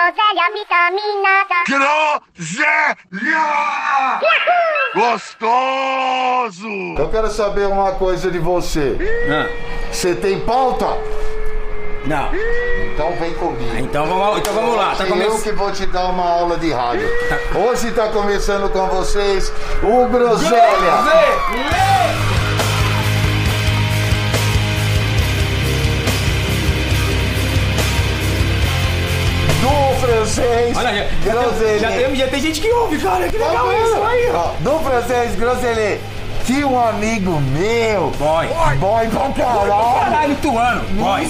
groselha vitaminada. Groselha! Gostoso! Eu quero saber uma coisa de você. Você tem pauta? Não. Então vem comigo. Então vamos, então vamos lá. Tá Que eu que vou te dar uma aula de rádio. Hoje está começando com vocês o Groselha. Do francês, Olha, já, já, tem, já, tem, já tem gente que ouve, cara. Que legal isso vendo? aí. Ó, Do francês, Groselha. Tinha um amigo meu. Boy. Boy pra caralho. Caralho, lituano. Boy.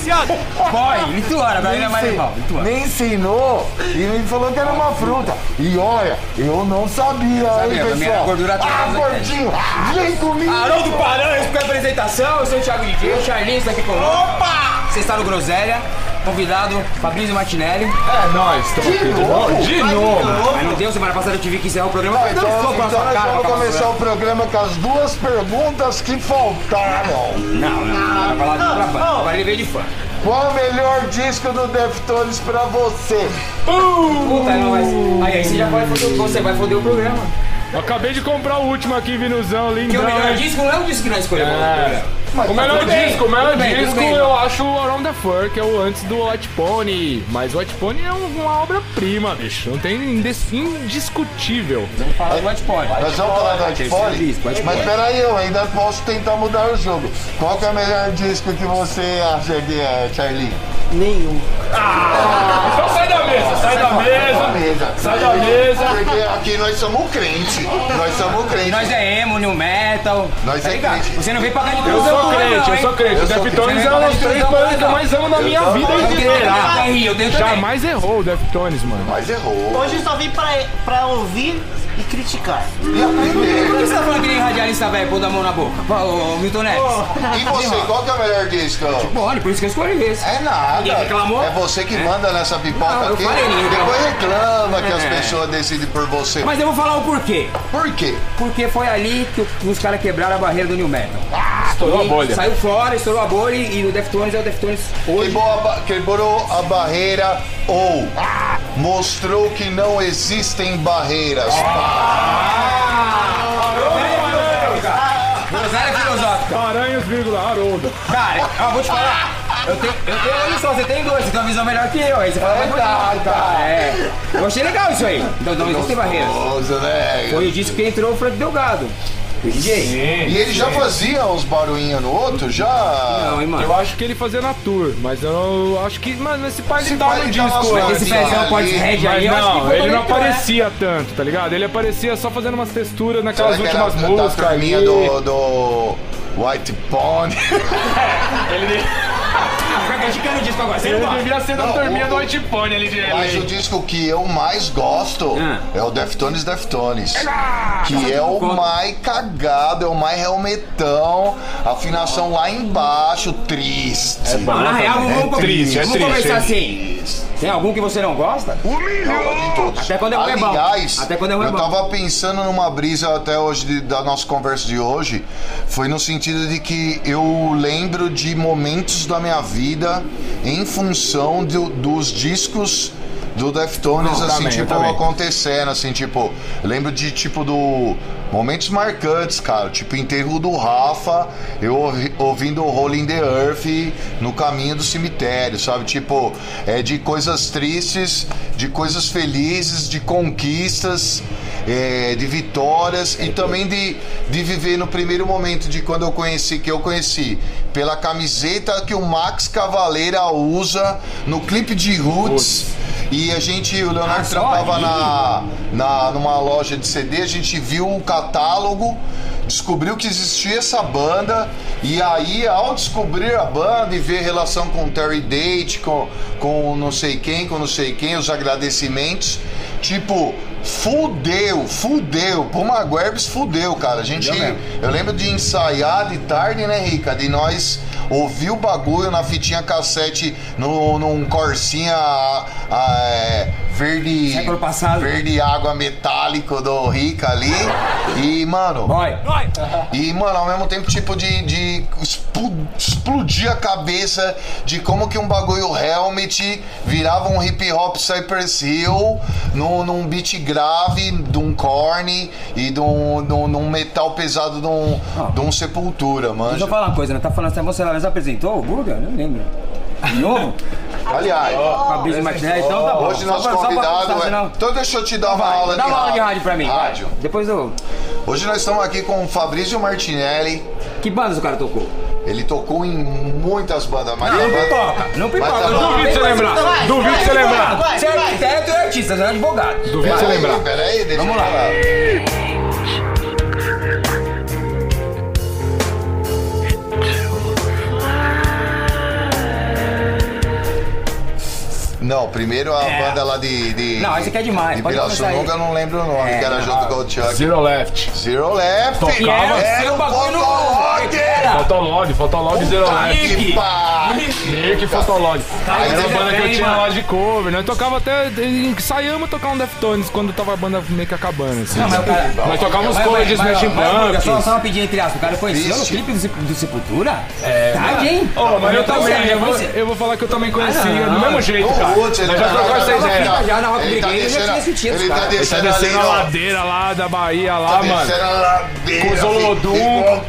Boy, lituano. Agora ele é mais legal. Lituano. Me ensinou e me falou que era uma fruta. E olha, eu não sabia, Sabia, hein, pessoal? gordura ah, né? gordinho, vem comigo. Haroldo Paranhos com a apresentação. Eu sou o Thiago DJ, o Charlinho está aqui conosco. Opa! Você está no Groselha. Convidado, Fabrício Martinelli. É nóis, estamos aqui de novo. De novo. Mas não deu, semana passada eu tive que encerrar o programa. Dando então, então sua nós cara. vamos começar o programa com as duas perguntas que faltaram. Não, não, não. Vai falar de. Agora ele veio de fã. Qual o melhor disco do Deftones pra você? Puta, não, mas. Aí, aí você já vai foder, você vai foder o programa. Eu acabei de comprar o último aqui, vinuzão, Que lindão. o melhor disco não é o disco que nós escolhemos. É. Mas O melhor disco, o melhor bem, disco bem, eu acho o Around the Fur, que é o antes do White Pony. Mas o White Pony é um- uma obra-prima, bicho. Não tem indiscutível. Vamos falar do White Pony. Nós vamos falar do Pony? Mas peraí, eu ainda posso tentar mudar o jogo. Qual que é o melhor disco que você acha que é, Charlie? Então sai da mesa, sai da mesa. mesa. Sai da mesa. Porque aqui nós somos crente. Nós somos crente. Nós é emo, new metal. Nós é ligado? crente. Você não vem pagar de cruzão, sou crente, eu sou crente. Deftones é um dos três bandas que eu mais amo na minha vida inteira. Jamais errou o Deftones, mano. Mas errou. Hoje eu só vim pra, pra ouvir e criticar. E aprender. Por que você tá falando que nem radialista velho, pôr da mão na boca? Ô, Milton Neves. E você, qual que é o melhor disco? Bom, por isso que eu escolhi esse. É nada. Reclamou? É você que manda nessa pipoca Não, eu aqui. Depois reclama que as É. pessoas decidem por você. Mas eu vou falar o porquê. Por quê? Porque foi ali que os caras quebraram a barreira do New Metal. Estourou a bolha. Saiu fora, estourou a bolha e o Deftones é o Deftones hoje. Quebrou a, quebrou a barreira ou mostrou que não existem barreiras. Groselha filosófica. Paranhos, vírgula, Haroldo. Cara, eu vou te falar. Eu tenho, eu tenho olho só, você tem dois, você tem uma visão melhor que eu. Aí você fala, É, tá, tá. É. Eu achei legal isso aí. Então não existem barreiras. Né? Foi o disco que entrou o Frank Delgado. DJ. E ele já fazia uns barulhinhos no outro? Já? Não, hein, mano. Eu acho que ele fazia na tour, mas eu acho que, mano, esse pai Esse ele pai no ele disco. né? Esse pezão pode ali. red Mas aí, eu acho que não, ele não aparecia tanto, tá ligado? Ele aparecia só fazendo umas texturas naquelas Será que era últimas da músicas ali. turminha do, do White Pony? Fica criticando o disco agora, você não gosta. devia ser da Não, turminha o- do White Pony ali de Mas o disco que eu mais gosto Ah. é o Deftones Deftones. Que é o mais cagado, é o mais realmetão. Afinação lá embaixo, triste. Ah, na real, vamos, vamos, triste, é vamos triste, conversar é. assim. Tem algum que você não gosta? De todos. Até quando é ruim é bom. Aliás, Até quando é ruim é eu bom. tava pensando numa brisa até hoje de- da nossa conversa de hoje. Foi no sentido de que eu lembro de momentos da minha vida em função do- dos discos do Deftones, Não, assim, também, tipo, também. acontecendo, assim, tipo, lembro de, tipo, do momentos marcantes, cara, tipo, enterro do Rafa, eu ouvi- ouvindo o Rolling the Earth no caminho do cemitério, sabe, tipo, é de coisas tristes, de coisas felizes, de conquistas, é, de vitórias e também de, de viver no primeiro momento de quando eu conheci, que eu conheci, pela camiseta que o Max Cavaleira usa no clipe de Roots. E a gente, o Leonardo Ah, na, na, numa loja de CD, a gente viu o catálogo, descobriu que existia essa banda, e aí, ao descobrir a banda e ver relação com o Terry Date, com, com não sei quem, com não sei quem, os agradecimentos, tipo, fudeu, fudeu. Puma Guerbs fudeu, cara. A gente, eu lembro de ensaiar de tarde, né, Rica? De nós ouvir o bagulho na fitinha cassete, no, num Corsinha ah, é, verde. Século passado. Verde água metálico do Rica ali. E, mano. Vai. E, mano, ao mesmo tempo, tipo, de, de explo- explodir a cabeça de como que um bagulho helmet virava um hip hop Cypress Hill num, num beat grave de um corne e de um, de um- de um metal pesado de um, de um sepultura, Deixa manja. eu falar uma coisa, né? Tá falando assim, você mas apresentou o Burger? Não lembro. De novo? Aliás, Fabrício Martinelli, então tá bom. hoje Só nosso pra- só pra convidado constar, é. senão- Então deixa eu te dar uma Vai, aula Dá de uma aula de rádio pra mim. vai. Rádio. Depois eu... Hoje nós estamos aqui com o Fabrício Martinelli. Que bandas o cara tocou? Ele tocou em muitas bandas, mas Não a banda- pipoca, não pipoca. Mas tá bom. Duvido você lembrar. Vai, Duvido você lembrar. vai, Você é arquiteto e artista, você é advogado. Duvido você Peraí, lembrar. Peraí, deixa Vamos eu lá. falar. Não, primeiro a É. banda lá de. de Não, esse aqui é demais, De Pirassununga, eu não lembro o nome, É, que era não. junto com o Chuck. Zero Left. Zero Left. Tocava. Era o o bagulho no... Fotolog. Fotolog, Fotolog Zero Left. que Nick. Pariu. Nick Fotolog. Aí Era a você banda que eu tinha mano. lá de cover, né? Eu tocava até. Ensaiamos a tocar um Deftones quando tava a banda meio que acabando, assim. Não, mas o cara... Nós tocávamos covers de vai, Burger, Só, só uma pedinha entre aspas. O cara conheceu Vixe. clipe do, do Sepultura? É. Tarde, hein? Ô, mas eu tô também, eu vou, eu vou falar que eu também conhecia, Ah, não. do mesmo jeito, O cara. Nós já tá- trocamos essa tá- ideia. Já na Rock Ele tá Brigade, eu já tinha esse título, ele tá cara. Ele tá descendo a ladeira lá da Bahia, lá, Tá mano. Com os Olodum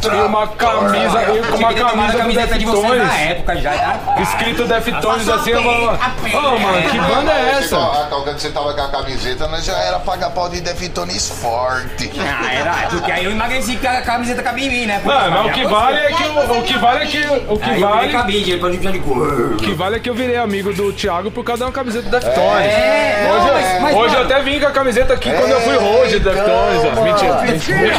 filho, e uma camisa, e com uma que camisa do de vocês na Deftones. época já. Escrito Deftones assim, eu vou... Ô, mano, que banda é essa? Quando você tava com a camiseta, nós já era pagar pau de Deftones forte. Ah, era, porque aí eu emagreci que a camiseta cabia em mim, né? Mano, mas o que vale é que o, o que vale é que o que Aí eu virei vale cabide, ele pode precisar de cor. o que vale é que eu virei amigo do Thiago por causa de uma camiseta do Deftones. É, Hoje, não, eu- mas- mas, hoje eu até vim com a camiseta aqui quando eu fui hoje do Deftones. Mentira. mentira.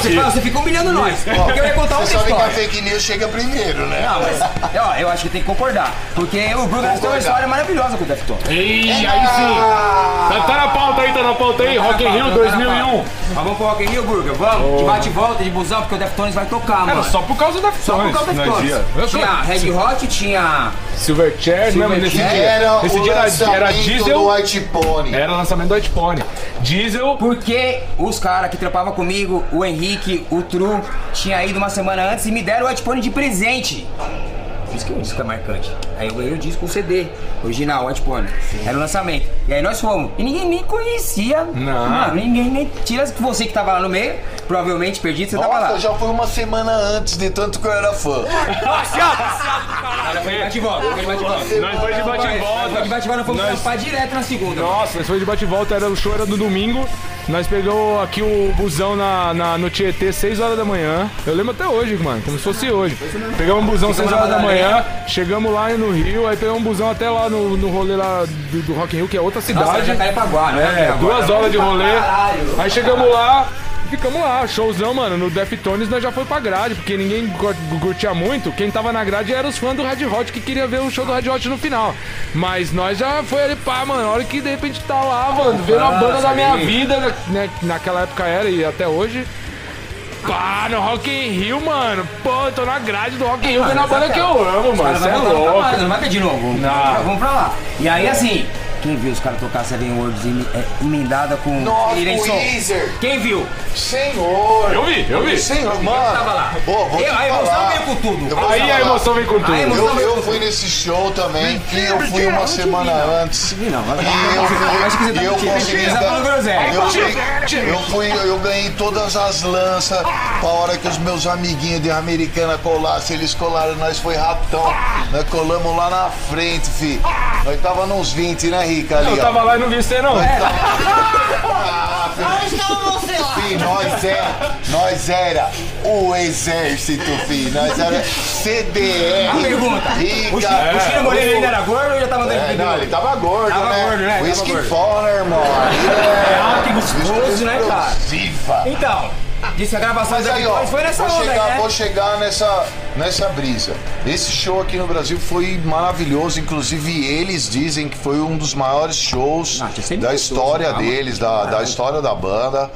Você, fala, você fica humilhando nós. Porque eu ia contar outra Você sabe que a história. fake news chega primeiro, né? Não, mas ó, eu acho que tem que concordar. Porque o Bruno tem uma história maravilhosa com o Deftones. Ih, aí sim. Tá, tá na pauta aí, tá na pauta aí. Rock in Rio 2001. Mas vamos pro Rock in Rio, Burger? Vamos? De bate e volta, de busão, porque o Deftones vai tocar, Era mano. só por causa do Só por Deftones. causa do Deftones. Tinha Red Hot, tinha... Silverchair, Silverchair. mesmo nesse dia. Era Nesse o dia era, era lançamento diesel. do White Pony. Era o lançamento do White Pony. Diesel. Porque os caras que trampavam comigo, o Henrique, o Tru, tinha ido uma semana antes e me deram o Pony de presente. Isso que é um disco é marcante. Aí eu ganhei o disco, o CD, original, Pony. Era o lançamento. E aí nós fomos. E ninguém nem conhecia. Não. Mano, ninguém nem. Tira você que tava lá no meio, provavelmente perdido, você tava Nossa, lá. eu já fui uma semana antes de tanto que eu era fã. Olha, foi de bate e volta, foi de bate e volta. Nós foi de bate e volta. Foi de bate e volta, nós fomos Nós- direto na segunda. Nossa, nós foi de bate e volta, era, o show era no domingo. Nós pegamos aqui o busão na, na- no Tietê, 6 horas da manhã. Eu lembro até hoje, mano, como se fosse hoje. Pegamos um busão 6 na horas da manhã, chegamos lá no Rio, aí pegamos um busão até lá no, no rolê lá do, do Rock in Rio, que é outra Nossa, cidade. Jacarepaguá, não É, duas horas de rolê. Aí chegamos lá, ficamos lá, showzão, mano. No Deftones nós já foi pra grade, porque ninguém cur- curtia muito. Quem tava na grade eram os fãs do Red Hot que queria ver o show do Red Hot no final. Mas nós já foi ali, pá, mano. A hora que de repente tá lá, mano, vendo a banda da minha vida, né? Naquela época era e até hoje. Pá, no Rock in Rio, mano. Pô, eu tô na grade do Rock in Rio vendo a banda que eu amo, mano. Você é louco. Não vai ter de novo. Vamos pra lá. E aí, assim, quem viu os caras tocar Seven Worlds em- é, emendada com Nossa, Irem Som? Weezer. Quem viu? Senhor! Eu vi, eu vi. Senhor, mano! tava lá. Pô, vou te Eu- a emoção falar. veio com tudo. Eu Aí a emoção vem com tudo. Eu, eu fui nesse show também, que eu fui uma semana antes. vi, não. Mas- E eu, Acho que você tá eu consegui. Tá. Eu, fui- eu fui, eu ganhei todas as lanças. Pra hora que os meus amiguinhos de Americana colassem, eles colaram, nós foi ratão. Nós colamos lá na frente, fi. Nós tava nos 20, né, Rica? Ali, Eu ó. tava lá e não vi você, não. Ah, fi. Onde estava você lá? Fi, nós era, nós era o exército, fi. Nós era CDR. A pergunta. Rica. O Chino, Moreira ainda era gordo ou já tava dando É, não, ele tava gordo, Tava né? gordo, né? Tava Whisky. Fowler, irmão. Ah, que gostoso, né, cara? Então, disse que a gravação Mas da aí, ó, foi nessa vou onda chegar, né? vou chegar nessa, nessa brisa. Esse show aqui no Brasil foi maravilhoso, inclusive eles dizem que foi um dos maiores shows Ah, tinha sempre da história calma. deles, da, da história da banda.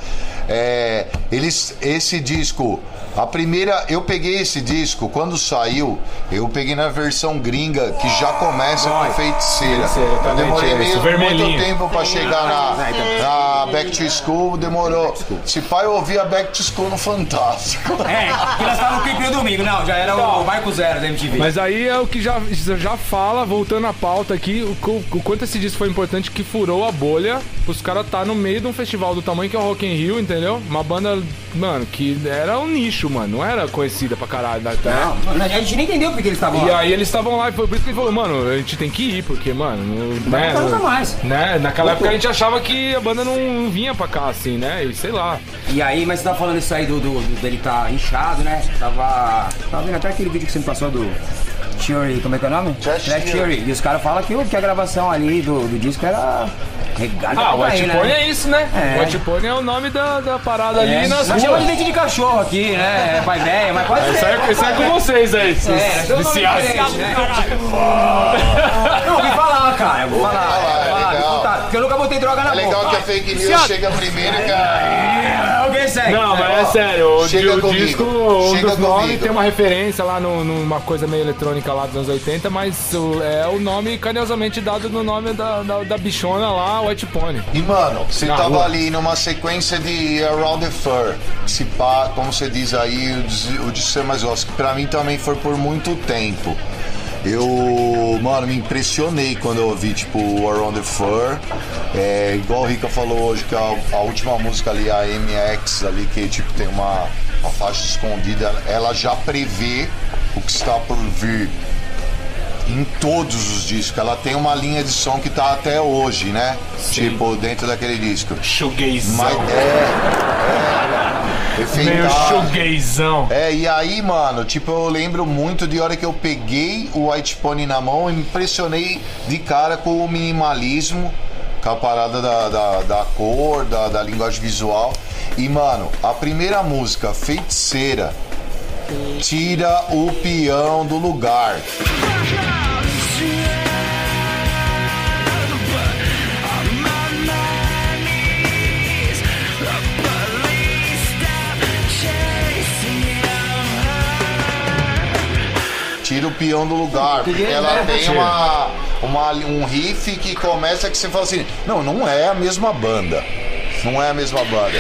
É, eles, esse disco, a primeira, eu peguei esse disco quando saiu, eu peguei na versão gringa que já começa com feiticeira. Feiticeira, Eu demorei vermelhinho. muito tempo pra chegar na, na Back to School, demorou. Se pai eu ouvia Back to School no Fantástico. É, que nós estávamos no domingo, não, já era o Marco Zero da MTV. Mas aí é o que já, já fala, voltando à pauta aqui, o, o quanto esse disco foi importante que furou a bolha pros caras tá no meio de um festival do tamanho que é o Rock in Rio, entendeu? Uma banda, mano, que era um nicho, mano, não era conhecida pra caralho. Né? Não, a gente nem entendeu porque eles estavam E lá. aí eles estavam lá e foi por isso que ele falou, mano, a gente tem que ir, porque, mano, no- né, nunca no- mais. né, naquela época a gente achava que a banda não, não vinha pra cá, assim, né, e sei lá. E aí, mas você tá falando isso aí do, do- do- dele tá inchado, né? Tava. Tava vendo até aquele vídeo que você me passou do. Theory, como é que é o nome? Trash Theory. E os caras falam que, o- que a gravação ali do, do disco era regada Ah, o pra White Pony né? é isso, né? É. O White Pony é o nome da, da parada ali É, nas nós chamamos de ruas. leite de cachorro aqui, né? É pai velho, mas pode Isso ser. é, isso é com vocês aí, É, nome viciados. né? Não, ouvi falar, cara. Eu vou falar. Porque eu nunca botei droga na É legal boca. que a fake news chega primeiro que a... Alguém segue. Não, mas é sério, o, chega o comigo, disco, um chega dos nomes comigo. tem uma referência lá no- numa coisa meio eletrônica lá dos anos 80, mas o- é o nome carinhosamente dado no nome da, da, da bichona lá, White Pony. E mano, você Na tava rua. ali numa sequência de Around the Fur, se pá, como você diz aí, o de- o de ser mais gosto, que pra mim também foi por muito tempo. Eu, mano, me impressionei quando eu ouvi, tipo, o Around the Fur. É, igual o Rica falou hoje, que a, a última música ali, a MX ali, que tipo tem uma, uma faixa escondida, ela já prevê o que está por vir em todos os discos. Ela tem uma linha de som que tá até hoje, né? Tipo, dentro daquele disco. Mas Shogueizão. é. é Meio efeitar. shogueizão. É, e aí, mano, tipo, eu lembro muito de hora que eu peguei o White Pony na mão e me impressionei de cara com o minimalismo, com a parada da, da, da cor, da, da linguagem visual. E, mano, a primeira música, Feiticeira, tira o peão do lugar. Tira o peão do lugar, porque ela tem uma, uma, um riff que começa que você fala assim, não, não é a mesma banda. Não é a mesma banda.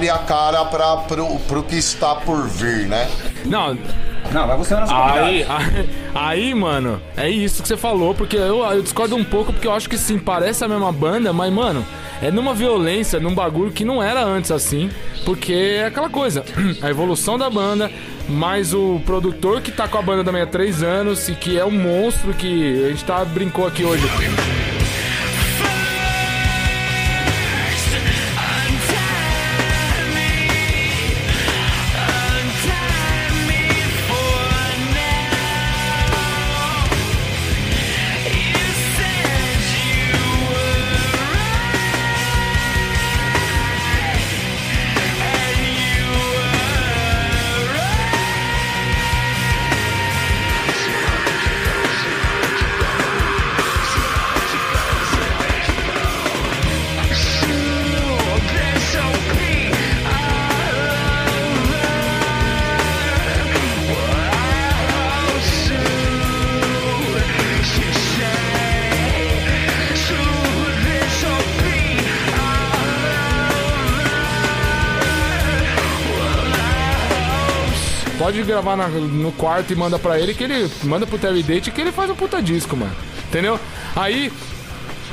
Abre a cara pra, pro, pro que está por vir, né? Não, Não, vai você na sua Aí, aí, aí, mano, é isso que você falou, porque eu, eu discordo um pouco, porque eu acho que sim, parece a mesma banda, mas, mano, é numa violência, num bagulho que não era antes assim, porque é aquela coisa, a evolução da banda, mais o produtor que tá com a banda também há três anos e que é um monstro que a gente tá, brincou aqui hoje. Gravar na- no quarto e manda pra ele que ele manda pro Terry Date que ele faz um puta disco, mano. Entendeu? Aí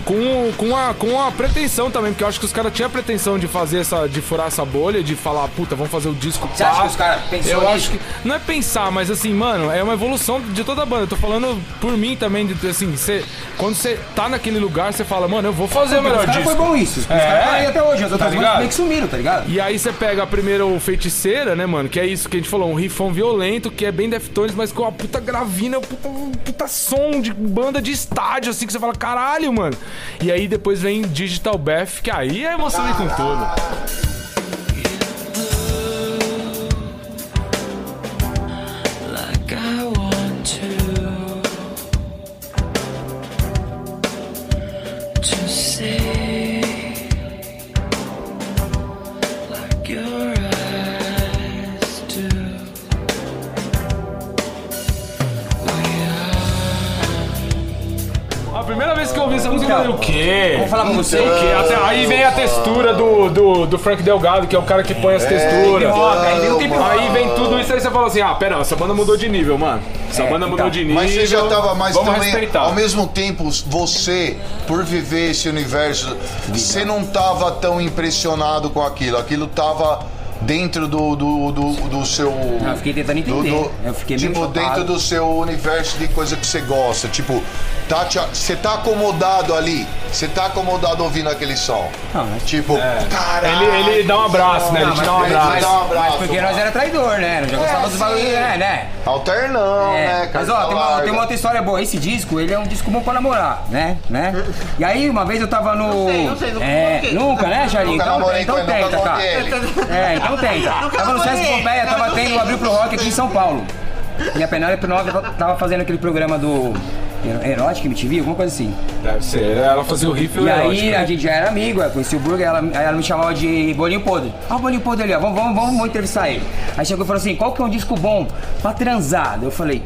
com, com, a, com a pretensão também, porque eu acho que os caras tinham a pretensão de fazer essa. de furar essa bolha, de falar, puta, vamos fazer o disco. Você acha pá. que os caras pensou Eu nisso? acho que. Não é pensar, mas assim, mano, é uma evolução de toda a banda. Eu tô falando por mim também, de assim, cê, quando você tá naquele lugar, você fala, mano, eu vou fazer o Os melhor caras disco. foi bom isso. Os É. caras estão aí até hoje. As outras Tá bandas meio que sumiram, tá ligado? E aí você pega a primeira o Feiticeira, né, mano? Que é isso que a gente falou, um riffão violento, que é bem Deftones, mas com uma puta gravina, um puta, puta som de banda de estádio, assim, que você fala, caralho, mano. E aí depois vem Digital Bath, que aí é emoção com tudo. Primeira vez que eu ouvi essa música, eu falei, o quê? Vou falar pra você. O quê? Até aí vem a textura do, do, do Frank Delgado, que é o cara que põe as texturas. Rock, aí vem o. Aí vem tudo isso aí você fala assim, ah, pera, essa banda mudou de nível, mano. Essa É, banda mudou então. de nível. Mas você já tava mais Vamos também. respeitar. Ao mesmo tempo, você, por viver esse universo, você não tava tão impressionado com aquilo. Aquilo tava dentro do, do, do, do seu. Não, eu fiquei tentando entender. Eu fiquei meio tipo, dentro do seu universo de coisa que você gosta. Tipo, tá, você tá acomodado ali. Você tá acomodado ouvindo aquele som. Não, mas- Tipo, caralho. Ele, ele dá um abraço, né? Ele Não, dá um ele abraço. dá um abraço. Mas porque nós era traidor, né? Nós já gostávamos dos bagulho, né? né? Alternão, É, né? mas ó, tem uma, tem uma outra história boa. Esse disco, ele é um disco bom pra namorar, né? né? E aí, uma vez eu tava no. Não sei, não sei, nunca é, nunca, né, Charlinho? Nunca Então, namorei então ele, tenta, ele. É, então tenta. Nunca Tava no Sesc Pompeia, tava tendo Abril pro Rock aqui em São Paulo. E a Penélope Nova tava fazendo aquele programa do. Erótica MTV, alguma coisa assim. Deve ser. Ela fazia o riff E aí erótico. a gente já era amigo, eu conheci o Burger, ela, aí ela me chamava de Bolinho Podre. Ah, o Bolinho Podre ali, ó, vamos, vamos, vamos, entrevistar ele. Aí chegou e falou assim, qual que é um disco bom pra transar? Eu falei,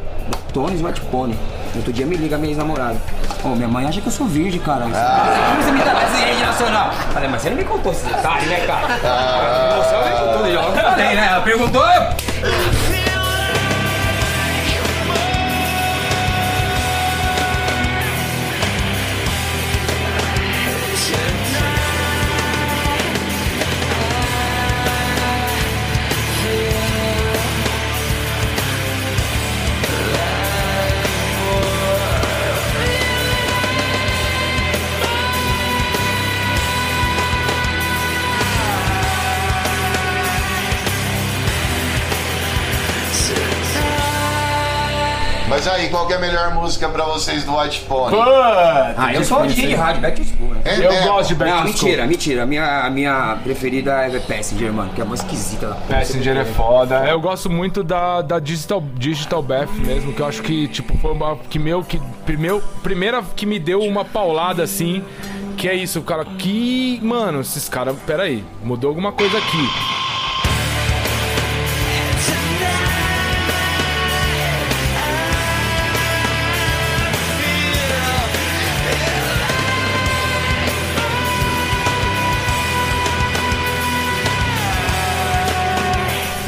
Tony White Pony. Outro dia me liga minha ex-namorada. Ô, minha mãe acha que eu sou virgem, cara. Como você me dá essa rede nacional? Falei, mas você não me contou esse detalhe, né, cara? Você não me contou, já eu falei, né? Ela perguntou, Mas aí, qual que é a melhor música pra vocês do White Pony? Ah, eu sou DJ de rádio, Back to School, né? É Eu mesmo? gosto de Back Não, to mentira, mentira. A minha, a minha preferida é Passenger, mano, que é uma esquisita lá. Passenger é foda. Eu gosto muito da, da Digital, Digital Bath mesmo, que eu acho que, tipo, foi uma que meu, que meu, primeira que me deu uma paulada assim. Que é isso, cara. Que, mano, esses caras, peraí, mudou alguma coisa aqui.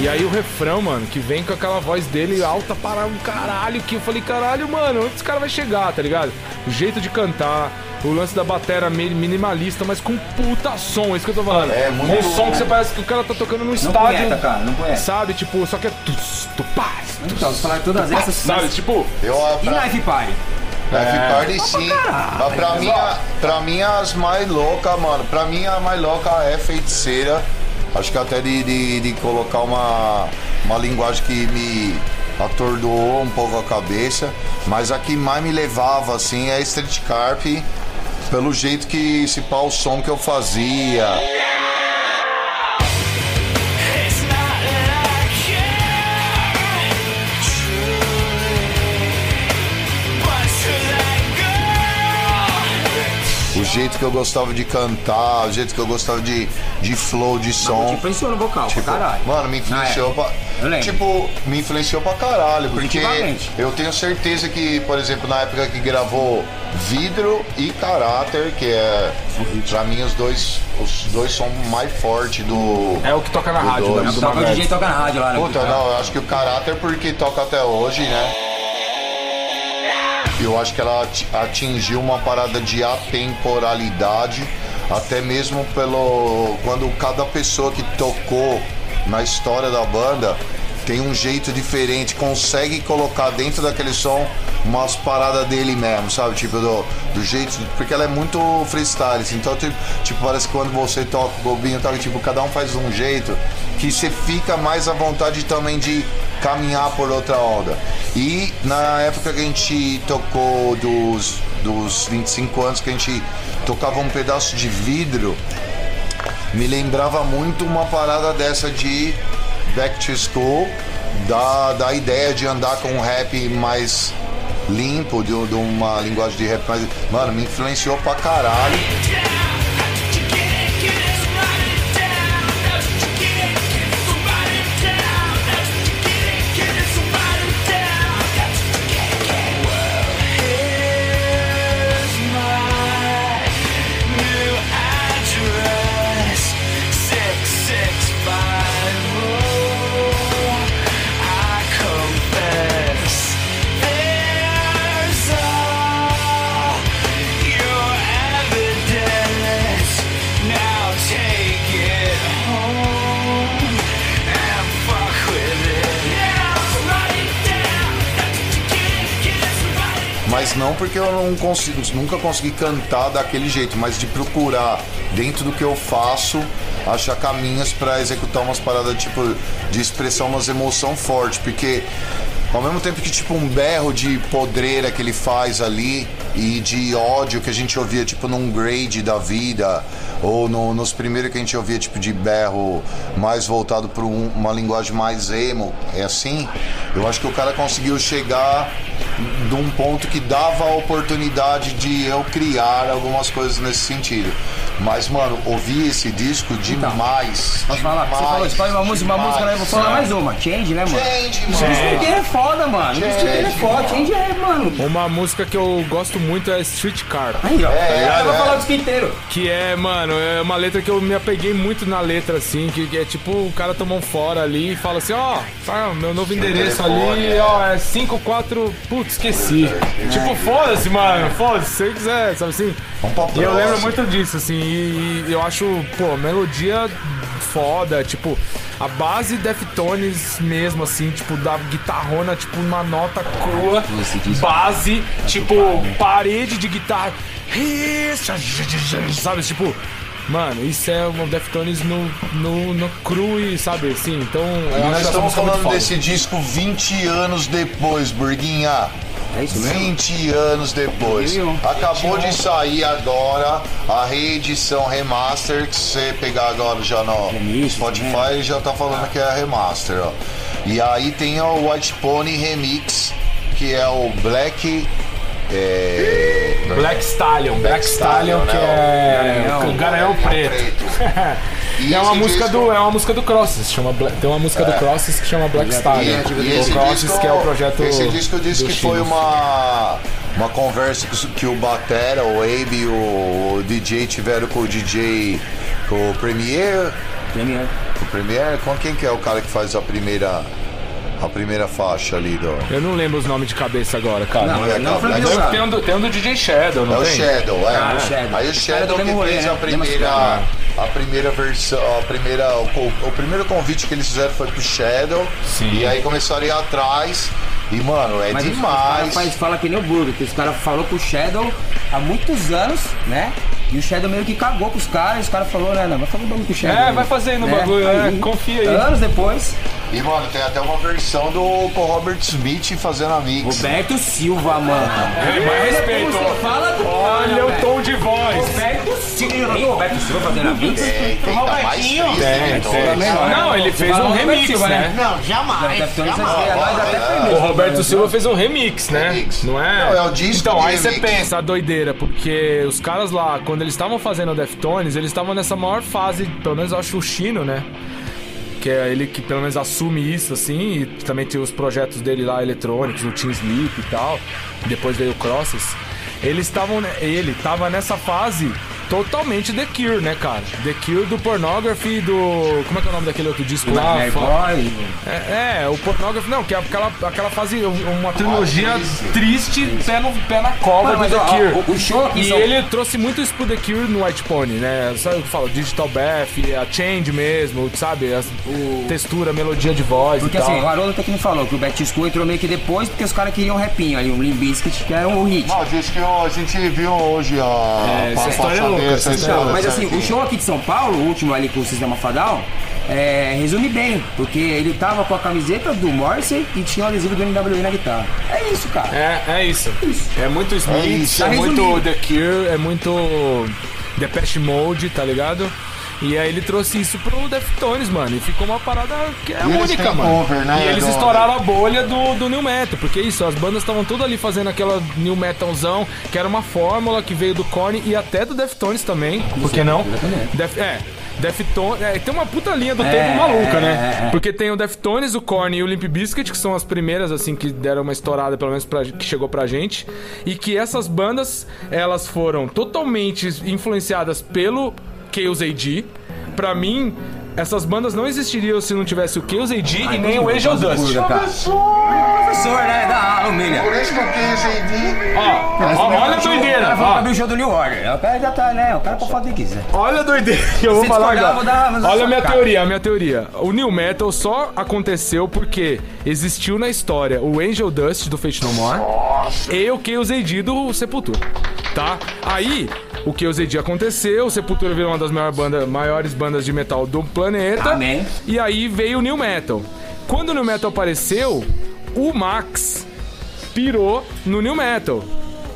E aí o refrão, mano, que vem com aquela voz dele alta para um caralho, que eu falei, caralho, mano, onde esse cara vai chegar, tá ligado? O jeito de cantar, o lance da batera mi- minimalista, mas com puta som, é isso que eu tô falando. É, muito Um som que você parece que o cara tá tocando no Não estádio. conhece, cara, não conhece. Sabe, tipo, só que é tus, tupaz, tus, Então, falar todas essas. sabe, tipo, Eu, E Life Party? Life Party sim. Mas pra mim, a- pra mim as mais loucas, mano. Pra mim a mais louca é feiticeira. Acho que até de, de, de colocar uma, uma linguagem que me atordoou um pouco a cabeça. Mas a que mais me levava, assim, é Street Carp. Pelo jeito que esse pau som que eu fazia. Jeito que eu gostava de cantar, o jeito que eu gostava de, de flow, de Te som. influenciou no vocal, Tipo, pra caralho. Mano, me influenciou Ah, é. pra. Eu lembro. Tipo, me influenciou pra caralho. Porque eu tenho certeza que, por exemplo, na época que gravou Vidro e Caráter, que é. Pra mim, os dois, os dois são mais fortes do. é o que toca na rádio, dois. né? Do o. DJ toca na rádio lá, né? Puta, não, eu acho que o Caráter porque toca até hoje, né? Eu acho que ela ati- atingiu uma parada de atemporalidade, até mesmo pelo quando cada pessoa que tocou na história da banda tem um jeito diferente, consegue colocar dentro daquele som umas paradas dele mesmo, sabe? Tipo, do, do jeito. Porque ela é muito freestyle, assim, então, tipo, tipo, parece que quando você toca o bobinho, tá, tipo, cada um faz um jeito que você fica mais à vontade também de caminhar por outra onda. E na época que a gente tocou dos, dos 25 anos, que a gente tocava um pedaço de vidro, me lembrava muito uma parada dessa de Back to School, da, da ideia de andar com um rap mais limpo, de, de uma linguagem de rap mais. Mano, me influenciou pra caralho. Não porque eu não consigo, nunca consegui cantar daquele jeito, mas de procurar dentro do que eu faço achar caminhos pra executar umas paradas tipo de expressar umas emoção forte, porque ao mesmo tempo que tipo um berro de podreira que ele faz ali e de ódio que a gente ouvia tipo num grade da vida ou no- nos primeiros que a gente ouvia tipo de berro mais voltado para uma linguagem mais emo, é assim. Eu acho que o cara conseguiu chegar de um ponto que dava a oportunidade de eu criar algumas coisas nesse sentido. Mas, mano, ouvi esse disco demais. Posso falar? Você falou, escolhe uma música, uma música, né? eu vou falar mais uma. Change, né, mano? Change, O mano. disco inteiro é foda, mano. O disco inteiro é foda. Change é, mano. Uma música que eu gosto muito é Streetcar. Aí, ó. É, eu vou é. falar do disco inteiro. Que é, mano, é uma letra que eu me apeguei muito na letra, assim, que, que é tipo, o cara toma um fora ali e fala assim, ó, tá, meu novo endereço ali, ó, é 54. Putz, esqueci. Tipo, foda-se, mano, foda-se, se você quiser, sabe assim? E eu lembro muito disso, assim, e, e eu acho, pô, melodia foda, tipo, a base Deftones mesmo, assim, tipo, da guitarrona, tipo, uma nota crua, base, tipo, parede de guitarra, sabe, tipo, mano, isso é o Deftones no, no, no cru e, sabe, assim, então, eu E acho nós estamos muito falando desse disco 20 anos depois, Burguinha. É isso mesmo? 20 anos depois. 2001. Acabou de sair agora a reedição remaster, que se você pegar agora já no Remix, Spotify, já tá falando que é a remaster, ó. E aí tem o White Pony Remix, que é o Black. É, Black Stallion, Black, Black Stallion, Stallion, que né? é o Garanhão Preto. E é uma música disco- do é uma música do Crosses, chama Bla- tem uma música do Crosses que chama Black E, Stallion. e o esse Crosses disco, que é o projeto Esse disco eu disse do que foi uma, uma conversa que, que o Batera, o Abe e o, o DJ tiveram com o DJ, com o Premier. Premier. O Premier, com quem que é o cara que faz a primeira, a primeira faixa ali do. Eu não lembro os nomes de cabeça agora, cara. Não, é não, Black- Ocean. tem, um do, tem um do DJ Shadow, não É o tem? Shadow, é. Ah, o Shadow. Aí o Shadow do que fez a né? Primeira. A primeira versão, a primeira, o, o primeiro convite que eles fizeram foi pro Shadow. Sim. E aí começaram a ir atrás. E, mano, é Mas os- os caras demais. fala que nem o Burger, que os caras falou pro Shadow há muitos anos, né? E o Shadow meio que cagou pros caras, e os caras falaram, né, não, vai fazer o bagulho com o Shadow. É, aí, vai fazendo o né? bagulho, é, confia aí. Anos depois, E, mano, tem até uma versão do com Robert Smith fazendo a mix. Roberto Silva, mano. É, mais respeito. Você fala do Olha cara, o tom de voz. Roberto Silva. Tem Roberto Silva fazendo a mix? Tem, tem, tá Robertinho. Tem, então. tem. Não, ele fez um remix, Silva, né? Não, jamais. É, O. Roberto Silva fez um remix, né? Remix. Não é? Não, é o disco Então, aí você pensa a doideira, porque os caras lá, quando eles estavam fazendo o Deftones, eles estavam nessa maior fase, pelo menos eu acho o Chino, né? Que é ele que pelo menos assume isso, assim, e também tem os projetos dele lá eletrônicos, o Team Sleep e tal. Depois veio o Crosses. Eles estavam. Ele tava nessa fase totalmente The Cure, né, cara? The Cure do Pornography, do. Como é que é o nome daquele outro disco lá? Fa- Boy. É, é, o Pornography, não, que é aquela, aquela fase, uma trilogia triste, pé, no, pé na cova Mano, do mas The Cure. o- o show aqui E são- ele trouxe muito isso pro The Cure no White Pony, né? Sabe o que eu falo? Digital Bath, a Change mesmo, sabe? As- textura, melodia de voz Porque e tal. assim, o Haroldo até que me falou que o Betisco entrou meio que depois porque os caras queriam um rapinho ali, um Limp Bizkit, que era o hit. Não, disse que a gente viu hoje a. É, essa a história é louca, história Mas assim, o show aqui de São Paulo, o último ali com o Sistema Fadal, é, resume bem, porque ele tava com a camiseta do Morrissey e tinha o adesivo do NWA na guitarra. É isso, cara. É, é isso. É muito Smith, isso. é, Tá muito. The Cure, é muito Depeche Mode, tá ligado? E aí ele trouxe isso pro Deftones, mano. E ficou uma parada que é E eles única, mano. cover, né, e eles do- estouraram a bolha do, do New Metal. Porque isso, as bandas estavam todas ali fazendo aquela New Metalzão, que era uma fórmula que veio do Korn e até do Deftones também. Por que não? Def, é. Deftones, é, tem uma puta linha do É, tempo maluca, é, né? é, é. Porque tem o Deftones, o Korn e o Limp Bizkit, que são as primeiras, assim, que deram uma estourada, pelo menos pra, que chegou pra gente. E que essas bandas, elas foram totalmente influenciadas pelo Chaos AD. Pra mim, essas bandas não existiriam se não tivesse o Chaos AD e nem o Angel Dust. Professor, né, da Alumínia. Por isso que eu quis ir. Ó, ó, olha a doideira. O pra abrir o show do New Order. O cara já tá, né? O cara pode fazer o que quiser. Olha a doideira que eu vou Se falar agora. vou dar- Olha a minha cara. teoria, a minha teoria. O New Metal só aconteceu porque existiu na história o Angel Dust do Fate No More e o Chaos AD do Sepultura, tá? Aí, o Chaos AD aconteceu, o Sepultura virou uma das maiores bandas, maiores bandas de metal do planeta. Amém. E aí veio o New Metal. Quando o New Metal apareceu, o Max pirou no New Metal.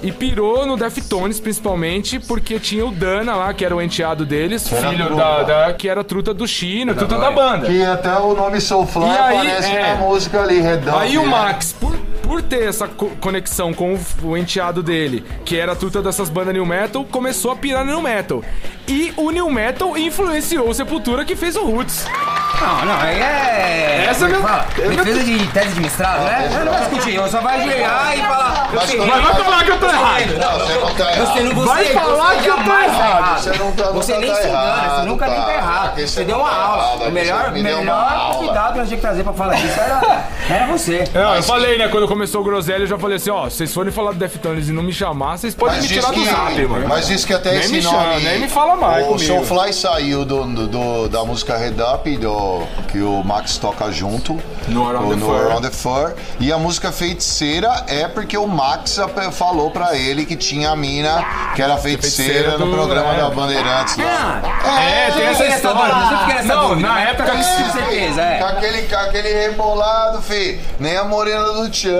E pirou no Deftones, principalmente, porque tinha o Dana lá, que era o enteado deles, Era filho da, da- que era truta do Chino, truta da banda. Que até o nome Soulfly E aí, aparece é. na música ali, redão. Aí o né? Max, por, por ter essa co- conexão com o, o enteado dele, que era a truta dessas bandas New Metal, começou a pirar no New Metal. E o New Metal influenciou o Sepultura, que fez o Roots. Não, não, aí é. Essa é como minha-? Defesa de tese de mestrado, né? Eu não vai discutir, eu só vai chegar e falar. Mas vai falar que eu tô errado. Não, você não tá errado. Você não Vai falar que eu tô jamais tá errado. Você não tá- Você nem se engana, errado, você nunca nem tá. errado. Você deu não uma aula. errado, O melhor, aula. convidado que nós tínhamos que trazer pra falar disso era, era você. Não, eu falei, né? Quando começou o Groselha, eu já falei assim: ó, se vocês forem falar do Deftones e não me chamar, vocês podem Mas me tirar do zap, mano. mas diz que até Nem esse me nome. chama, nem me fala mais O comigo. Soulfly saiu do, do- do- da música Red Up, do, que o Max toca junto. No Around the no Fur. Around the Fur. E a música Feiticeira é porque o Max falou pra ele que tinha a mina que era feiticeira, feiticeira no do- programa é. da Bandeirantes lá. É, tem essa história. Você fica nessa Não, dúvida. na época Com que certeza, é. Com aquele, com aquele rebolado, fi. Nem a morena do Tchan.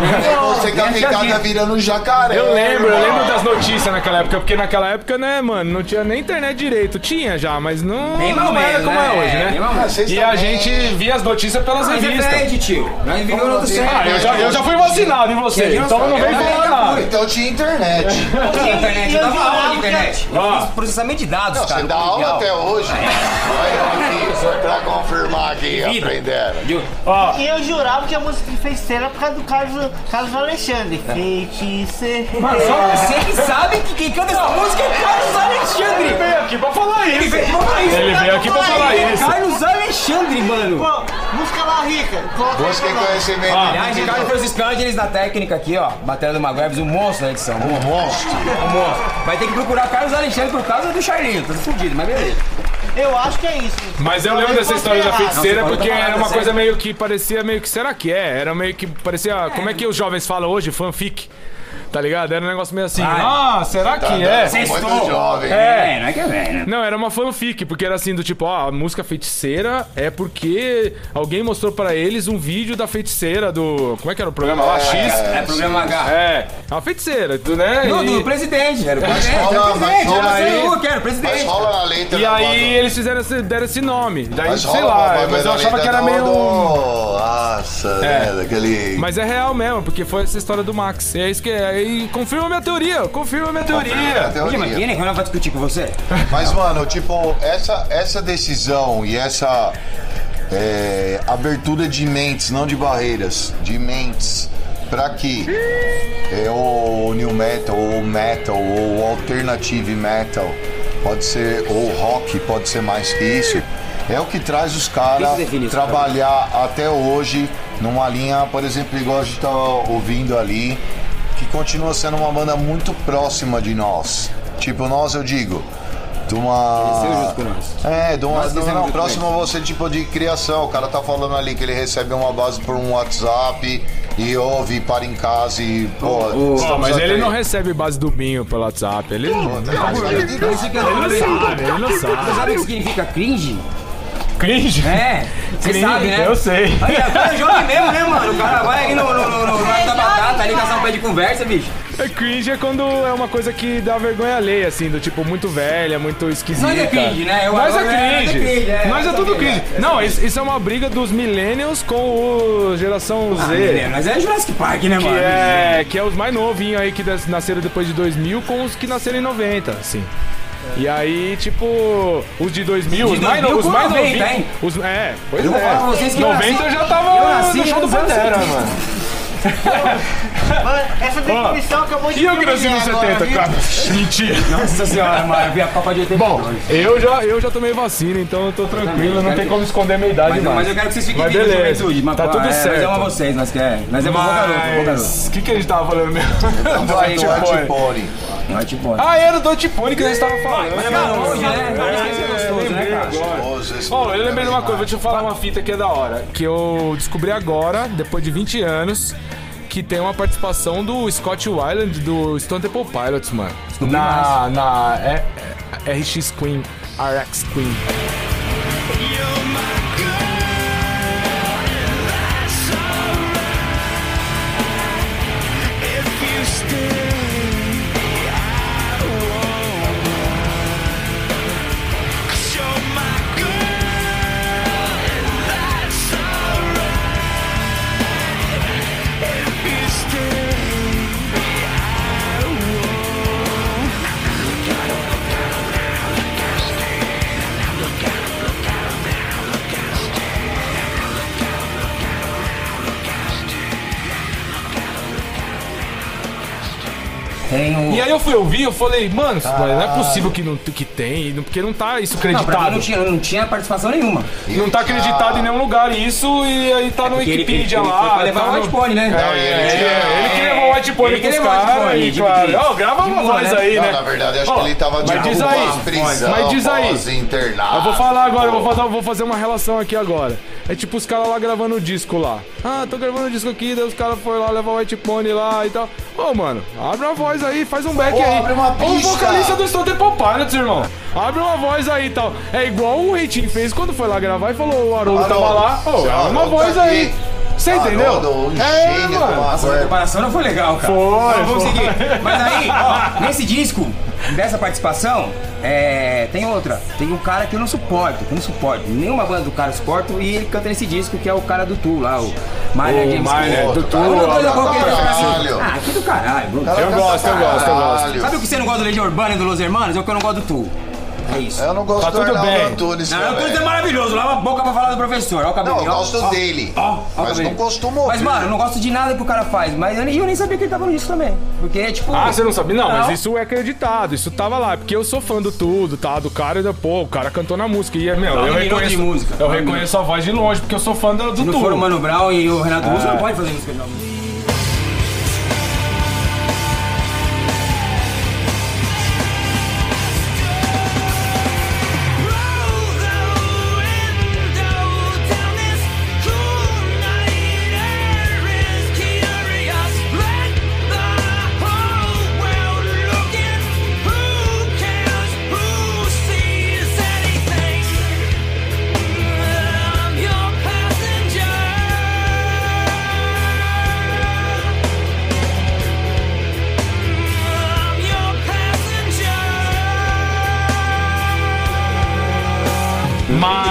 Nem você com a nem picada virando jacaré. Eu lembro, eu irmão. lembro das notícias naquela época, porque naquela época, né, mano, não tinha nem internet direito. Tinha já, mas não, Bem não era como é né? hoje, né? Vocês E a gente via as notícias pelas Mas é revistas. verdade, tio. Nós vivemos no. Ah, eu já, eu já fui vacinado em você, Que então não vem falar nada. Então tinha internet. Tinha internet, eu dava aula de internet. Fiz processamento de dados, Não, cara. você dá aula até hoje. Olha aqui, só pra confirmar aqui. Ó, E eu jurava que a música de feiticeira era por causa do Carlos, Carlos Alexandre. Feiticeira. Só você que sabe que quem canta essa música é Carlos Alexandre. ele veio aqui pra falar Ele isso. veio pra falar isso. Ele veio aqui pra falar é isso. Carlos Alexandre, mano. Pô, música lá rica. Coloca aí Busquem conhecimento. Ah, Aliás, Ricardo Francisco Angeles na técnica aqui, ó. Bateria do Maguebs, o monstro da edição. O monstro. O monstro. Vai ter que procurar Carlos Alexandre por causa do Charlinho. Tá fudido, mas beleza. Eu acho que é isso. Mas eu lembro dessa história da feiticeira Não, porque era uma coisa sério. meio que parecia meio que será que é? Era meio que parecia, como é que os jovens falam hoje, fanfic. Tá ligado? Era um negócio meio assim. Ah, será que é? Muito jovem. É. não é que é velho, né? Não, era uma fanfic, porque era assim do tipo, ó, a música feiticeira é porque alguém mostrou pra eles um vídeo da feiticeira do. Como é que era o programa lá? X? É programa H. É, a feiticeira, tu, né? Do, do presidente, era o Mas presidente. era o presidente, rola era aí- o que era o Mas presidente. rola na letra. E aí eles fizeram esse, deram esse nome. Daí, Mas sei rola lá, mas eu achava que era meio. do- Nossa, É. né? Daquele. Mas é real mesmo, porque foi essa história do Max. E é isso que é. Aí confirma a minha teoria, confirma a minha teoria. Teoria. Mas quem vai discutir com você? Mas, mano, tipo, essa, essa decisão e essa é, abertura de mentes, não de barreiras, de mentes pra que é o new metal, ou metal, ou alternative metal, pode ser, ou rock, pode ser mais que isso, é o que traz os caras trabalhar até hoje numa linha, por exemplo, igual a gente tá ouvindo ali, continua sendo uma banda muito próxima de nós. Tipo, nós eu digo, de uma. É, de uma, não, junto próximo a você, tipo de criação. O cara tá falando ali que ele recebe uma base por um WhatsApp e ouve, para em casa e. Pô, Pô, estamos mas ele não recebe base do Binho pelo WhatsApp. Ele não, Tá ele não sabe, ele não Você sabe. sabe o que significa cringe? Cringe? É, você Cringe, sabe, né? eu sei. Aí, agora é jovem mesmo, né, mano? O cara vai ali no, no, no, no Mato da batata, ali caçar um pé de conversa, bicho. É cringe é quando é uma coisa que dá vergonha alheia, assim, do tipo muito velha, muito esquisita. Nós é cringe, né? Eu- Nós é eu- eu- cringe. nós é cringe, é, Nós é tudo cringe. é, eu Não, isso, isso é uma briga dos millennials com o geração Ah, Z. Mas é Jurassic Park, né, Que mano? é, que é os mais novinhos aí que nasceram depois de 2000 com os que nasceram em 90, assim. E aí, tipo, os de 2000, De os mais, 2000 no- os mais 90, novinhos. Os, é, pois Eu é. falar pra vocês que eu 90 nasci- eu já tava eu nasci no show do Pantera, 70. mano. Mano, essa definição acabou de E eu que me nasci nos agora, 70, viu? cara? Mentira. Nossa senhora, mano, eu vi a Copa de 82. Bom, eu já, eu já tomei vacina, então eu tô tranquilo, não quero tem que- como esconder minha idade mas, mais. mas eu quero que vocês fiquem Mas vivos, beleza, juventude. Mas, tá pô, tudo é, certo. Nós amamos vocês, nós quer. Nós é bom garoto, bom garoto. Mas... O que, que a gente tava falando mesmo? Do. Não é tipo... Ah, era do Antipone que nós tava falando. Mas é mais longe, né? Mas isso é gostoso, né, cara? agora. Ó, eu lembrei de uma coisa, vou te falar uma fita que é da hora. Que eu descobri agora, depois de 20 anos, que tem uma participação do Scott Weiland do Stone Temple Pilots, mano. Na, na é, é, RX Queen, RX Queen. Tem o... E aí eu fui ouvir, eu falei, mano, isso não é possível que, não, que tem, não- porque não tá isso Não, acreditado. não tinha, não tinha participação nenhuma. Não tá acreditado em nenhum lugar isso, e aí tá no porque ele- Wikipedia ele- ele lá. foi pra levar tá o no- White Pony, né? É, Não, e ele ele, ele que levou o White Pony Ele que pros levou o White caras, de- claro. Ó, grava uma voz né? aí, né? na verdade, acho que ele tava de mas diz aí, prisão mas diz aí. internado. Eu vou falar agora, eu vou fazer, vou fazer uma relação aqui agora. É tipo os caras lá gravando o disco lá. Ah, tô gravando o disco aqui, daí os caras foram lá levar o White Pony lá e tal. Ô, mano, abre uma voz aí, faz um back Ô, aí. abre uma Ô, pista. vocalista do Stone Temple Pilots, irmão. Abre uma voz aí e tal. É igual o Reitinho fez quando foi lá gravar e falou, o Haroldo tava lá. Ô, abre uma voz aí. Você entendeu? Haroldo, um É, gênio mano. Essa preparação não foi legal, cara. Foi, Então, vamos foi. seguir. Mas aí, ó, nesse disco, dessa participação, é, tem outra. Tem um cara que eu não suporto, que eu não suporto. Nenhuma banda do cara eu suporto e ele canta nesse disco, que é o cara do Tu lá, o O James King. do Tu, A coisa boa que ele. Ah, que do caralho. Eu gosto, eu gosto, eu gosto. Sabe o que você não gosta do Legião Urbana e do Los Hermanos? É o que eu não gosto do Tu. É isso. Eu não gosto Tá do tudo Arnaldo bem. Antunes, Não, o também. Tudo é maravilhoso. Lava a boca pra falar do professor. Olha o cabelo. Não, eu gosto dele. Mas não costumo Mas, mano, eu não gosto de nada que o cara faz. Mas eu nem, eu nem sabia que ele tava no disco também. Porque, tipo. Ah, você não sabia? Não, mas Não. isso é acreditado, isso tava lá, porque eu sou fã do tudo, tá? Do cara, e da- pô, o cara cantou na música. E, é, meu, Fala eu reconheço, de música, eu reconheço a voz de longe, porque eu sou fã do, do Se não tudo. for o Mano Brown e o Renato Russo, É. não pode fazer música de novo.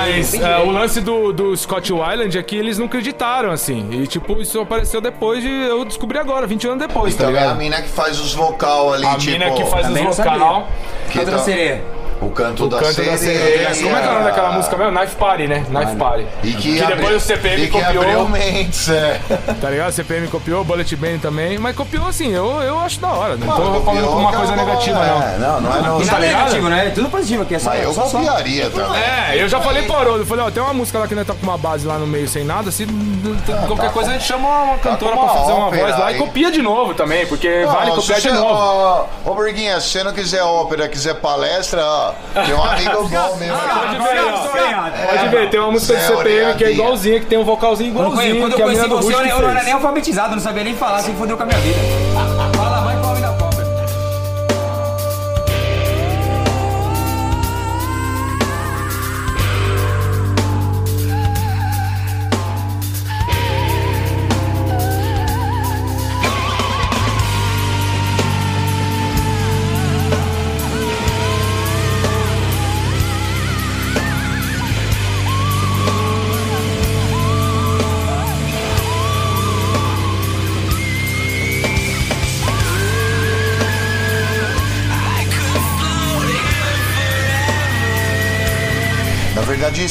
Mas é, o lance do, do Scott Weiland é que eles não acreditaram, assim. E, tipo, isso apareceu depois de. Eu descobri agora, 20 anos depois, tá Então é a mina que faz os vocal ali, A tipo... mina que faz os vocal. que Outra tá- sereia. O canto, O da, canto sereia. da sereia. Como é que é o nome daquela música mesmo? Knife Party, né? Knife Party. E que, abri- depois o CPM e que copiou. abriu Mendes, é. Tá ligado? CPM copiou, Bullet Band também. Mas copiou assim, eu, eu acho da hora. Não tô Copiou, falando com uma que coisa é negativa, é, não. Não, não é não. Tá ligado? negativo, né? É tudo positivo aqui. É só, Mas eu só, só. copiaria também. É, eu já falei pro Haroldo, eu falei, ó, tem uma música lá que nós tá com uma base lá no meio sem nada, se qualquer coisa a gente chama uma cantora com pra uma fazer uma voz lá e copia de novo também, porque vale copiar de novo. Ô, Burguinha, se você não quiser ópera, quiser palestra, ó, tem um amigo bom mesmo. Pode ver, ó. Pode ver, tem uma música de Zé CPM que é igualzinha, que tem um vocalzinho igualzinho, quando que eu a menina conheci do você, eu, não era nem alfabetizado, não sabia nem falar, se fodeu com a minha vida.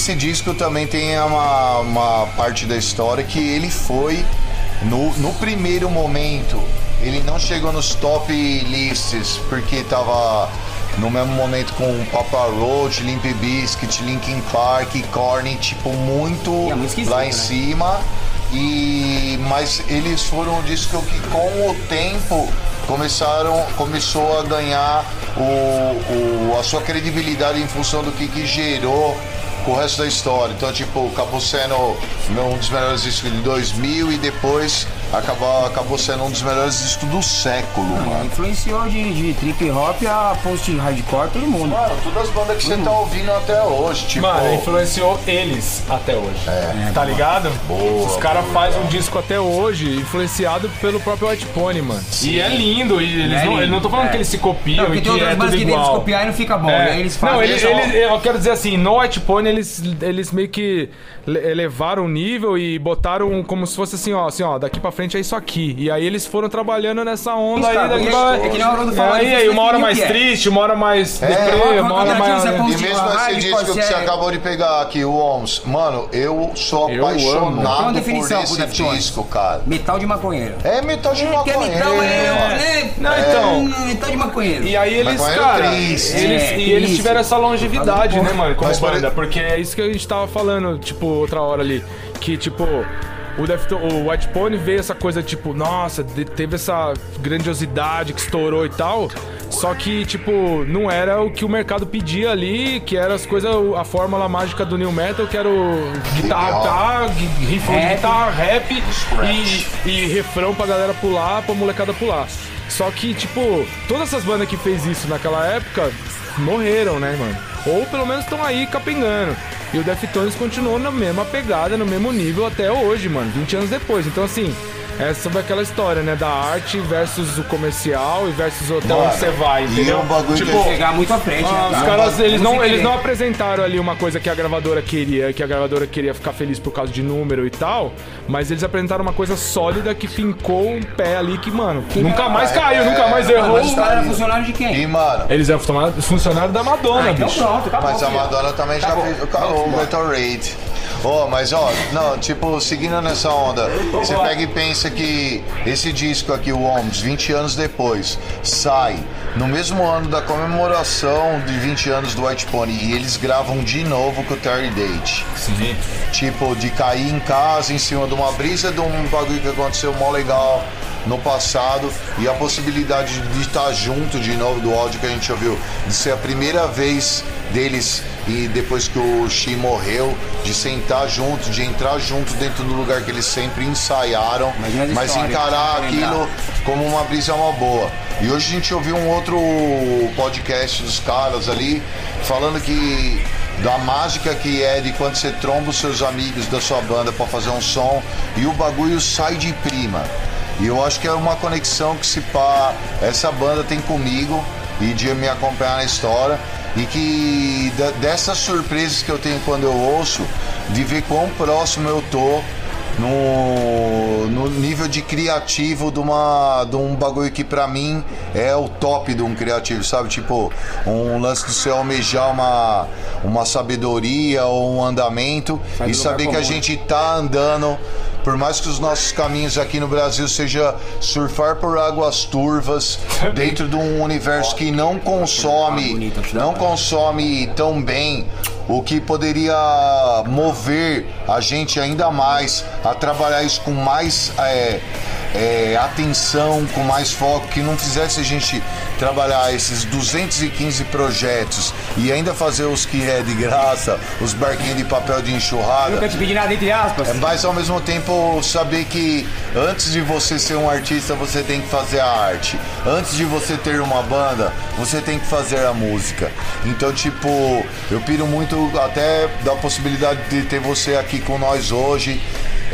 Esse disco também tem uma, uma parte da história que ele foi, no, no primeiro momento, ele não chegou nos top lists, porque tava no mesmo momento com Papa Roach, Limp Bizkit, Linkin Park, Korn, tipo, muito lá em né? cima. E, mas eles foram um disco que com o tempo começaram, começou a ganhar o, o- a sua credibilidade em função do que, que gerou com o resto da história. Então, tipo, acabou sendo um dos melhores discos de 2000 e depois acabou, acabou sendo um dos melhores discos do século, mano. Influenciou de, de trip hop a post hardcore todo mundo. Mano, todas as bandas que você tá ouvindo até hoje, tipo. Mano, influenciou eles até hoje. É. tá ligado? Boa, Os caras fazem um disco até hoje, influenciado pelo próprio White Pony, mano. E é lindo, e eles É não, lindo, eles não tô falando é. que eles se copiam Não, porque e tem que outras é bandas que deles igual. copiar e não fica bom. É. né? Eles fazem. não, eles, Eles eles- eu quero dizer assim, no White Pony eles, eles meio que le- elevaram o nível e botaram como se fosse assim, ó, assim, ó, daqui pra frente é isso aqui. E aí eles foram trabalhando nessa onda aí, daqui pra... é que nem o Haroldo falou, aí, uma hora mais é. triste, uma hora mais É, deprê, uma- hora mais... E mesmo esse disco que você é- acabou de pegar aqui, o OMS, mano, eu sou apaixonado por esse Deftones? disco, cara. Metal de maconheiro. É metal de Que é maconheiro. metal, é, né? Não, então... Hum, Metal de maconheiro. E aí eles, Maconheiro cara, triste. eles, É, e eles tiveram essa longevidade, né, mano, como banda, porque é isso que a gente tava falando, tipo, outra hora ali, que, tipo, o, o White Pony veio essa coisa, tipo, nossa, de- teve essa grandiosidade que estourou e tal, só que, tipo, não era o que o mercado pedia ali, que era as coisas, a fórmula mágica do New Metal, que era o guitarra, tá, gui- riffão de Rap. guitarra, rap e, e refrão pra galera pular, pra molecada pular. Só que, tipo, todas essas bandas que fez isso naquela época morreram, né, mano? Ou pelo menos estão aí capengando. E o Deftones continuou na mesma pegada, no mesmo nível até hoje, mano, 20 anos depois. Então, assim, é sobre aquela história, né? Da arte versus o comercial e versus até Mano, onde você vai, e entendeu? o bagulho que tipo, Chegar muito à frente, ah, né? os cara? caras, eles não, eles não apresentaram ali uma coisa que a gravadora queria, que a gravadora queria ficar feliz por causa de número e tal, mas eles apresentaram uma coisa sólida que fincou um pé ali que, mano, nunca mais caiu, nunca mais errou. Mas os caras eram funcionários de quem? E, mano, Eles eram funcionários funcionário da Madonna, Ah, então bicho. pronto, acabou. mas a filho. Madonna também já Acabou. fez o, o Metal Raid. Ó, mas ó, não, tipo, seguindo nessa onda, você pega e pensa que esse disco aqui, o OMS, 20 anos depois, sai no mesmo ano da comemoração de 20 anos do White Pony e eles gravam de novo com o Terry Date. Sim. Tipo, de cair em casa em cima de uma brisa de um bagulho que aconteceu mó legal no passado e a possibilidade de estar junto de novo do áudio que a gente ouviu, de ser a primeira vez deles e depois que o Xi morreu, de sentar junto, de entrar junto dentro do lugar que eles sempre ensaiaram, Imagina essa mas história, encarar lembrar. aquilo como uma brisa uma boa. E hoje a gente ouviu um outro podcast dos caras ali falando que da mágica que é de quando você tromba os seus amigos da sua banda pra fazer um som e o bagulho sai de prima. E eu acho que é uma conexão que se pá, essa banda tem comigo e de me acompanhar na história e que dessas surpresas que eu tenho quando eu ouço, de ver quão próximo eu tô no, no nível de criativo de, uma, de um bagulho que pra mim é o top de um criativo, sabe? Tipo, um lance de você almejar uma, uma sabedoria ou um andamento Sai e saber que a comum, né? gente tá andando. Por mais que os nossos caminhos aqui no Brasil seja surfar por águas turvas dentro de um universo que não consome, não consome tão bem o que poderia mover a gente ainda mais a trabalhar isso com mais é, é, atenção, com mais foco, que não fizesse a gente trabalhar esses 215 projetos e ainda fazer os que é de graça, os barquinhos de papel de enxurrada. Nunca te pedi nada, entre aspas. É, mas ao mesmo tempo saber que antes de você ser um artista, você tem que fazer a arte. Antes de você ter uma banda, você tem que fazer a música. Então, tipo, eu piro muito até da possibilidade de ter você aqui com nós hoje.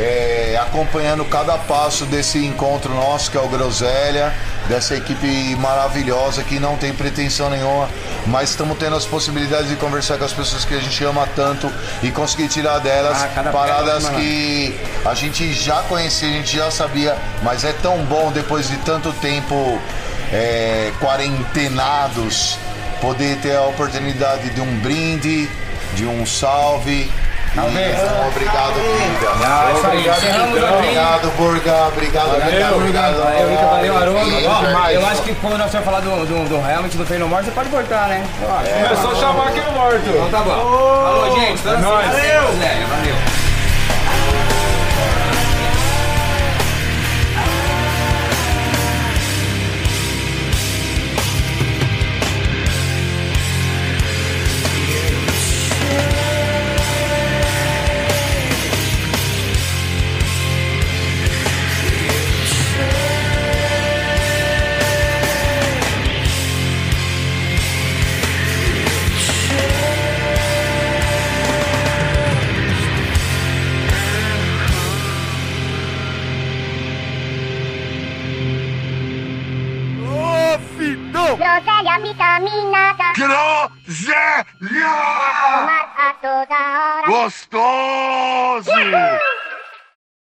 É, acompanhando cada passo desse encontro nosso, que é o Groselha, dessa equipe maravilhosa que não tem pretensão nenhuma, mas estamos tendo as possibilidades de conversar com as pessoas que a gente ama tanto e conseguir tirar delas Ah, paradas pérola, que a gente já conhecia, a gente já sabia, mas é tão bom depois de tanto tempo é, quarentenados poder ter a oportunidade de um brinde, de um salve. Talvez. Então, obrigado, Pinga. Ah, isso aí. Obrigado, Encerramos aqui. Obrigado, Burga. Obrigado, obrigado, obrigado. Valeu, Rica, valeu, Haroldo. Eu acho que quando nós vamos falar do, do, do Helmet, do Feino Morto, você pode cortar, né? Eu acho. É só chamar aqui no morto. Então tá bom. Falou, gente. Nóis. semana, Valeu. Valeu. Groselha! A toda hora. Gostoso!